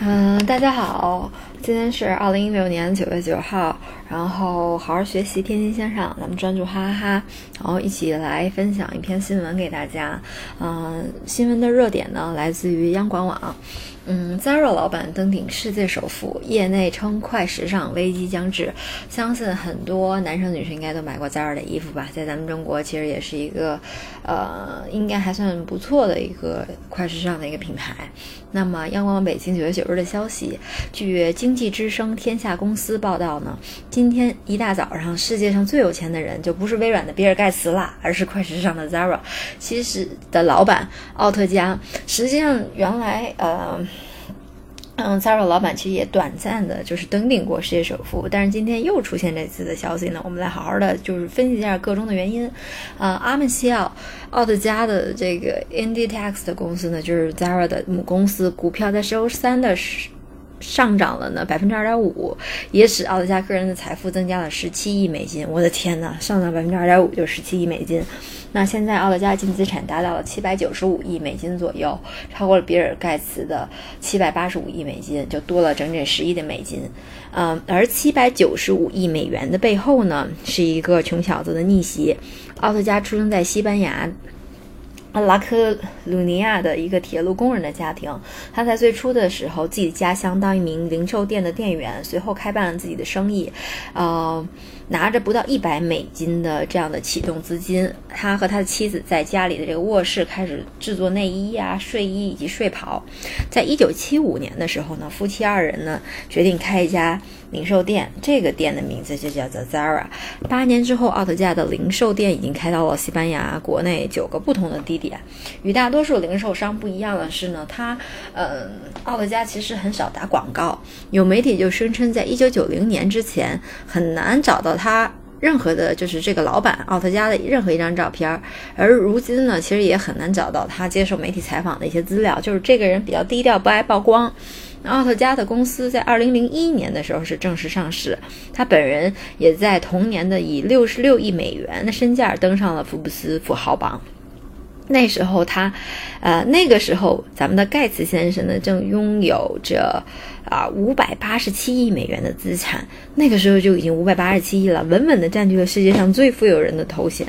嗯，大家好，今天是二零一六年九月九号，然后好好学习，天天向上，咱们专注哈哈哈，然后一起来分享一篇新闻给大家。嗯，新闻的热点呢来自于央广网。嗯，Zara 老板登顶世界首富，业内称快时尚危机将至。相信很多男生女生应该都买过 Zara 的衣服吧？在咱们中国，其实也是一个，呃，应该还算不错的一个快时尚的一个品牌。那么，央广网北京九月九日的消息，据经经济之声天下公司报道呢，今天一大早上，世界上最有钱的人就不是微软的比尔盖茨啦，而是快时尚的 Zara。其实的老板奥特加，实际上原来呃。嗯，Zara 老板其实也短暂的，就是登顶过世界首富，但是今天又出现这次的消息呢，我们来好好的就是分析一下个中的原因。啊，阿曼西奥奥特加的这个 Inditex 的公司呢，就是 Zara 的母公司，股票在周三的时。上涨了呢，百分之二点五，也使奥特加个人的财富增加了十七亿美金。我的天呐，上涨百分之二点五就十七亿美金。那现在奥特加净资产达到了七百九十五亿美金左右，超过了比尔盖茨的七百八十五亿美金，就多了整整十亿的美金。嗯，而七百九十五亿美元的背后呢，是一个穷小子的逆袭。奥特加出生在西班牙。拉科鲁尼亚的一个铁路工人的家庭，他在最初的时候，自己的家乡当一名零售店的店员，随后开办了自己的生意，呃，拿着不到一百美金的这样的启动资金，他和他的妻子在家里的这个卧室开始制作内衣啊、睡衣以及睡袍。在一九七五年的时候呢，夫妻二人呢决定开一家。零售店，这个店的名字就叫做 Zara。八年之后，奥特加的零售店已经开到了西班牙国内九个不同的地点。与大多数零售商不一样的是呢，它，嗯，奥特加其实很少打广告。有媒体就声称，在一九九零年之前，很难找到他任何的，就是这个老板奥特加的任何一张照片。而如今呢，其实也很难找到他接受媒体采访的一些资料，就是这个人比较低调，不爱曝光。奥特加的公司在二零零一年的时候是正式上市，他本人也在同年的以六十六亿美元的身价登上了福布斯富豪榜。那时候他，呃，那个时候咱们的盖茨先生呢，正拥有着啊五百八十七亿美元的资产。那个时候就已经五百八十七亿了，稳稳的占据了世界上最富有人的头衔。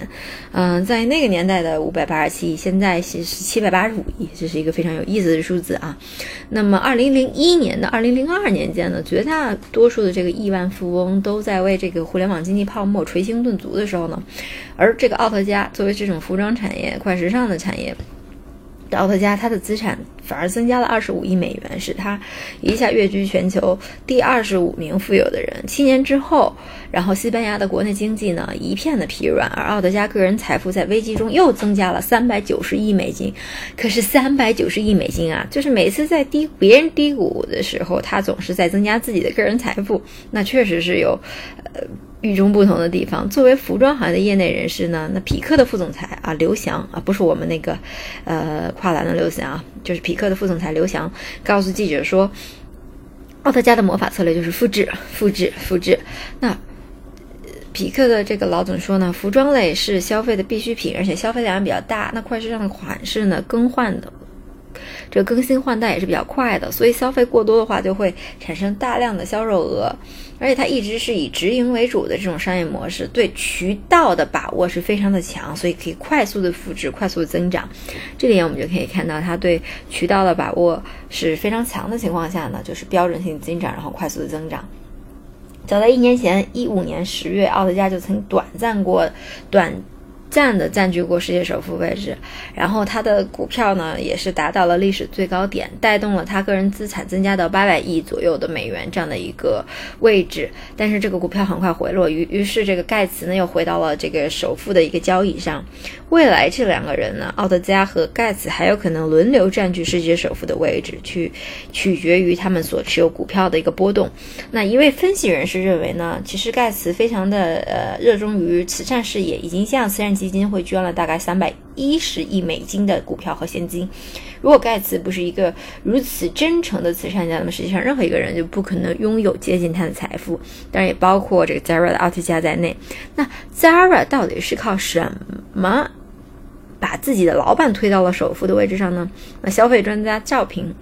嗯，在那个年代的五百八十七亿，现在是七百八十五亿，这是一个非常有意思的数字啊。那么，二零零一年到二零零二年间呢，绝大多数的这个亿万富翁都在为这个互联网经济泡沫捶胸顿足的时候呢，而这个奥特加作为这种服装产业、快时尚。样的产业，奥特加他的资产反而增加了二十五亿美元，使他一下跃居全球第二十五名富有的人。七年之后，然后西班牙的国内经济呢一片的疲软，而奥德加个人财富在危机中又增加了三百九十亿美金。可是三百九十亿美金啊，就是每次在低别人低谷的时候，他总是在增加自己的个人财富，那确实是有呃。与众不同的地方，作为服装行业的业内人士呢，那匹克的副总裁啊，刘翔啊，不是我们那个，呃，跨栏的刘翔啊，就是匹匹克的副总裁刘翔，告诉记者说，奥特加的魔法策略就是复制、复制、复制。那匹克的这个老总说呢，服装类是消费的必需品，而且消费量比较大。那快时尚的款式呢，更换的。这更新换代也是比较快的，所以消费过多的话，就会产生大量的销售额。而且它一直是以直营为主的这种商业模式，对渠道的把握是非常的强，所以可以快速的复制、快速的增长。这里我们就可以看到，它对渠道的把握是非常强的情况下呢，就是标准性增长，然后快速的增长。早在一年前，一五年十月，奥特加就曾短暂过短。暂的占据过世界首富位置，然后他的股票呢也是达到了历史最高点，带动了他个人资产增加到八百亿左右的美元这样的一个位置。但是这个股票很快回落，于于是这个盖茨呢又回到了这个首富的一个交易上。未来这两个人呢，奥特加和盖茨还有可能轮流占据世界首富的位置，去取决于他们所持有股票的一个波动。那一位分析人士认为呢，其实盖茨非常的呃热衷于慈善事业，已经向慈善基基金会捐了大概三百一十亿美金的股票和现金。如果盖茨不是一个如此真诚的慈善家，那么实际上任何一个人就不可能拥有接近他的财富，当然也包括这个 Zara 的奥特加在内。那 Zara 到底是靠什么把自己的老板推到了首富的位置上呢？那消费专家赵平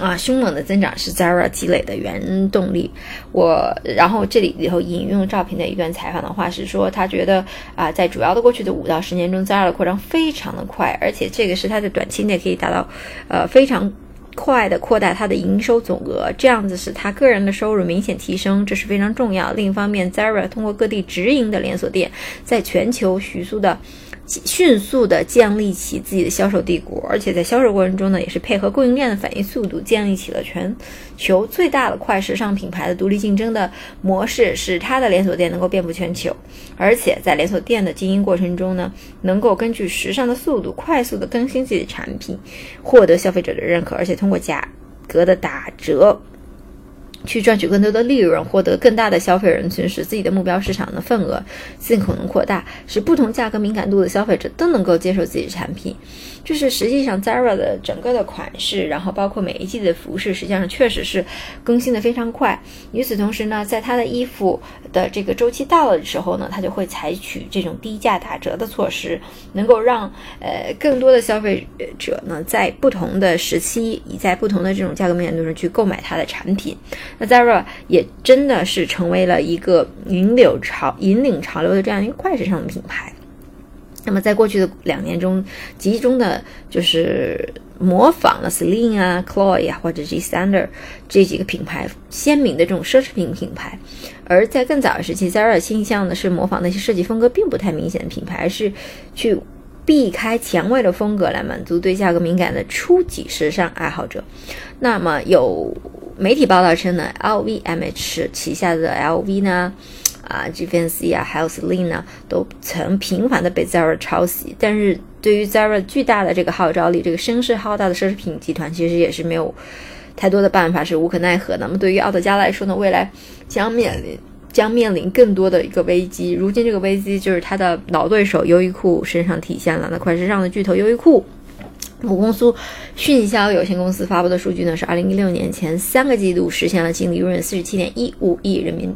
啊，凶猛的增长是 Zara 积累的原动力。我然后这里里头引用赵平的一段采访的话是说，他觉得啊，在主要的过去的五到十年中，Zara 的扩张非常的快，而且这个是它的短期内可以达到呃非常。快的扩大它的营收总额，这样子使他个人的收入明显提升，这是非常重要。另一方面，Zara 通过各地直营的连锁店，在全球迅速的。迅速地建立起自己的销售帝国，而且在销售过程中呢，也是配合供应链的反应速度，建立起了全球最大的快时尚品牌的独立竞争的模式，使它的连锁店能够遍布全球。而且在连锁店的经营过程中呢，能够根据时尚的速度，快速地更新自己的产品，获得消费者的认可，而且通过价格的打折。去赚取更多的利润，获得更大的消费人群，使自己的目标市场的份额尽可能扩大，使不同价格敏感度的消费者都能够接受自己的产品。就是实际上，Zara 的整个的款式，然后包括每一季的服饰，实际上确实是更新的非常快。与此同时呢，在它的衣服的这个周期到了的时候呢，它就会采取这种低价打折的措施，能够让呃更多的消费者呢，在不同的时期，以在不同的这种价格敏感度上去购买它的产品。那 Zara 也真的是成为了一个引流潮、引领潮流的这样一个快时尚的品牌。那么在过去的两年中，集中的就是模仿了 Celine 啊、Chloe 啊或者 G Sander 这几个品牌鲜明的这种奢侈品品牌。而在更早的时期，Zara 倾向的是模仿那些设计风格并不太明显的品牌，而是去避开前卫的风格来满足对价格敏感的初级时尚爱好者。那么有媒体报道称呢，LVMH 旗下的 LV 呢。啊，Givenchy 啊，还有 Celine 呢，都曾频繁的被 Zara 抄袭。但是对于 Zara 巨大的这个号召力，这个声势浩大的奢侈品集团，其实也是没有太多的办法，是无可奈何的。那么对于奥特加来说呢，未来将面临 将面临更多的一个危机。如今这个危机就是它的老对手优衣库身上体现了。那快时尚的巨头优衣库母公司迅销有限公司发布的数据呢，是二零一六年前三个季度实现了净利润四十七点一五亿人民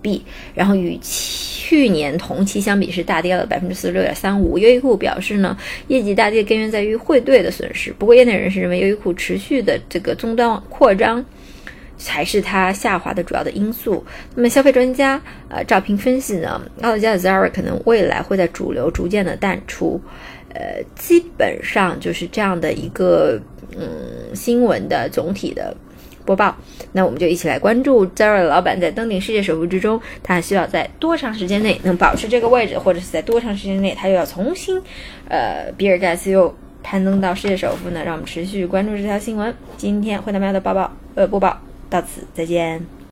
币。然后与去年同期相比是大跌了百分之四十六点三五。优衣库表示呢，业绩大跌根源在于汇兑的损失。不过，业内人士认为，优衣库持续的这个终端扩张才是它下滑的主要的因素。那么，消费专家呃赵平分析呢，奥特加的 Zara 可能未来会在主流逐渐的淡出。呃，基本上就是这样的一个嗯新闻的总体的。播报，那我们就一起来关注 Zara 的老板在登顶世界首富之中，他需要在多长时间内能保持这个位置，或者是在多长时间内他又要重新，呃，比尔盖茨又攀登到世界首富呢？让我们持续关注这条新闻。今天惠达喵的报报，呃，播报到此，再见。